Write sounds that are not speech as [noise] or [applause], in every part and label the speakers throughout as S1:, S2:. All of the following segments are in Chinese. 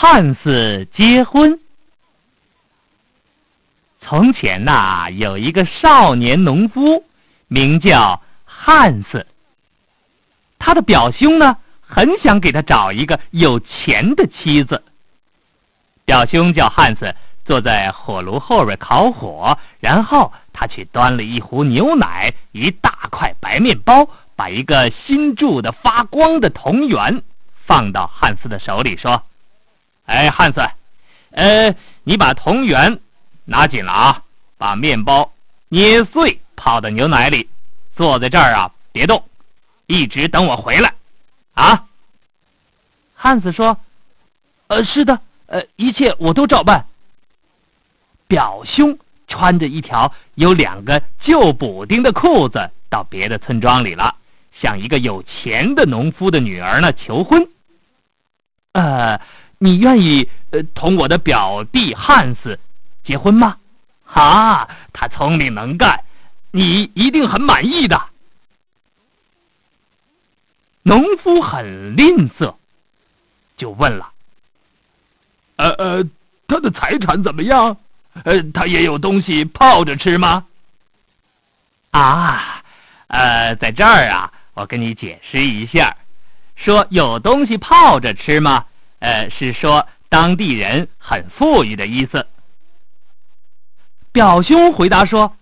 S1: 汉斯结婚。从前呐，有一个少年农夫，名叫汉斯。他的表兄呢，很想给他找一个有钱的妻子。表兄叫汉斯坐在火炉后边烤火，然后他去端了一壶牛奶，一大块白面包，把一个新铸的发光的铜元放到汉斯的手里，说：“哎，汉子，呃，你把铜元。”拿紧了啊！把面包捏碎，泡到牛奶里，坐在这儿啊，别动，一直等我回来，啊！汉斯说：“呃，是的，呃，一切我都照办。”表兄穿着一条有两个旧补丁的裤子，到别的村庄里了，向一个有钱的农夫的女儿呢求婚。呃，你愿意呃同我的表弟汉斯？结婚吗？啊，他聪明能干，你一定很满意的。农夫很吝啬，就问了：“呃呃，他的财产怎么样？呃，他也有东西泡着吃吗？”啊，呃，在这儿啊，我跟你解释一下，说有东西泡着吃吗？呃，是说当地人很富裕的意思。表兄回答说：“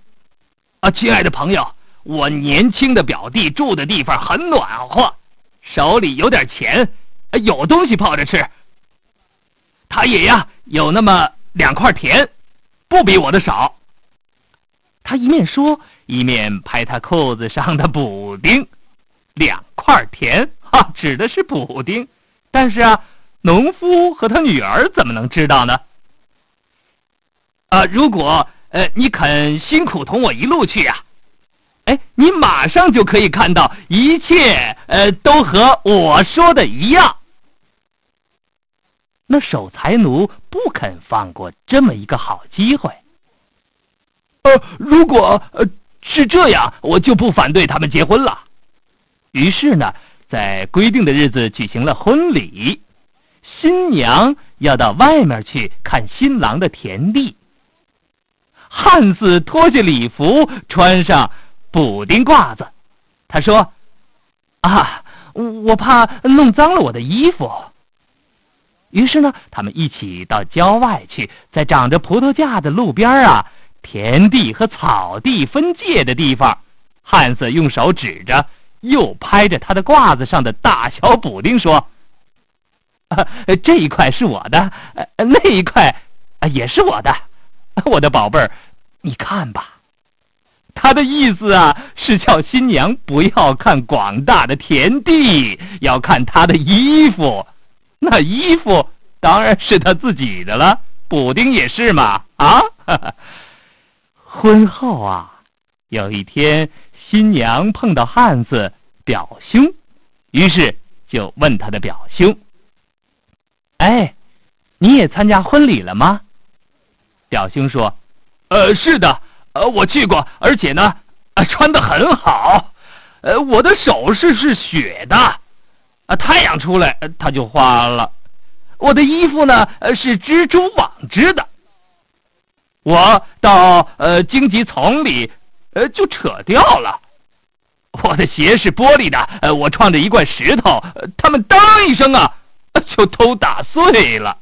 S1: 啊，亲爱的朋友，我年轻的表弟住的地方很暖和，手里有点钱，有东西泡着吃。他也呀有那么两块田，不比我的少。”他一面说，一面拍他裤子上的补丁。两块田，哈，指的是补丁。但是啊，农夫和他女儿怎么能知道呢？啊，如果。呃，你肯辛苦同我一路去呀？哎，你马上就可以看到一切，呃，都和我说的一样。那守财奴不肯放过这么一个好机会。呃，如果呃是这样，我就不反对他们结婚了。于是呢，在规定的日子举行了婚礼，新娘要到外面去看新郎的田地。汉斯脱下礼服，穿上补丁褂子。他说：“啊，我怕弄脏了我的衣服。”于是呢，他们一起到郊外去，在长着葡萄架的路边啊，田地和草地分界的地方，汉斯用手指着，又拍着他的褂子上的大小补丁说：“ [laughs] 这一块是我的，那一块啊也是我的，[laughs] 我的宝贝儿。”你看吧，他的意思啊，是叫新娘不要看广大的田地，要看他的衣服。那衣服当然是他自己的了，补丁也是嘛。啊，[laughs] 婚后啊，有一天，新娘碰到汉子表兄，于是就问他的表兄：“哎，你也参加婚礼了吗？”表兄说。呃，是的，呃，我去过，而且呢，呃穿的很好，呃，我的首饰是雪的，啊，太阳出来它就化了，我的衣服呢呃是蜘蛛网织的，我到呃荆棘丛里，呃就扯掉了，我的鞋是玻璃的，呃，我撞着一块石头，呃他们当一声啊，[laughs] 就都打碎了。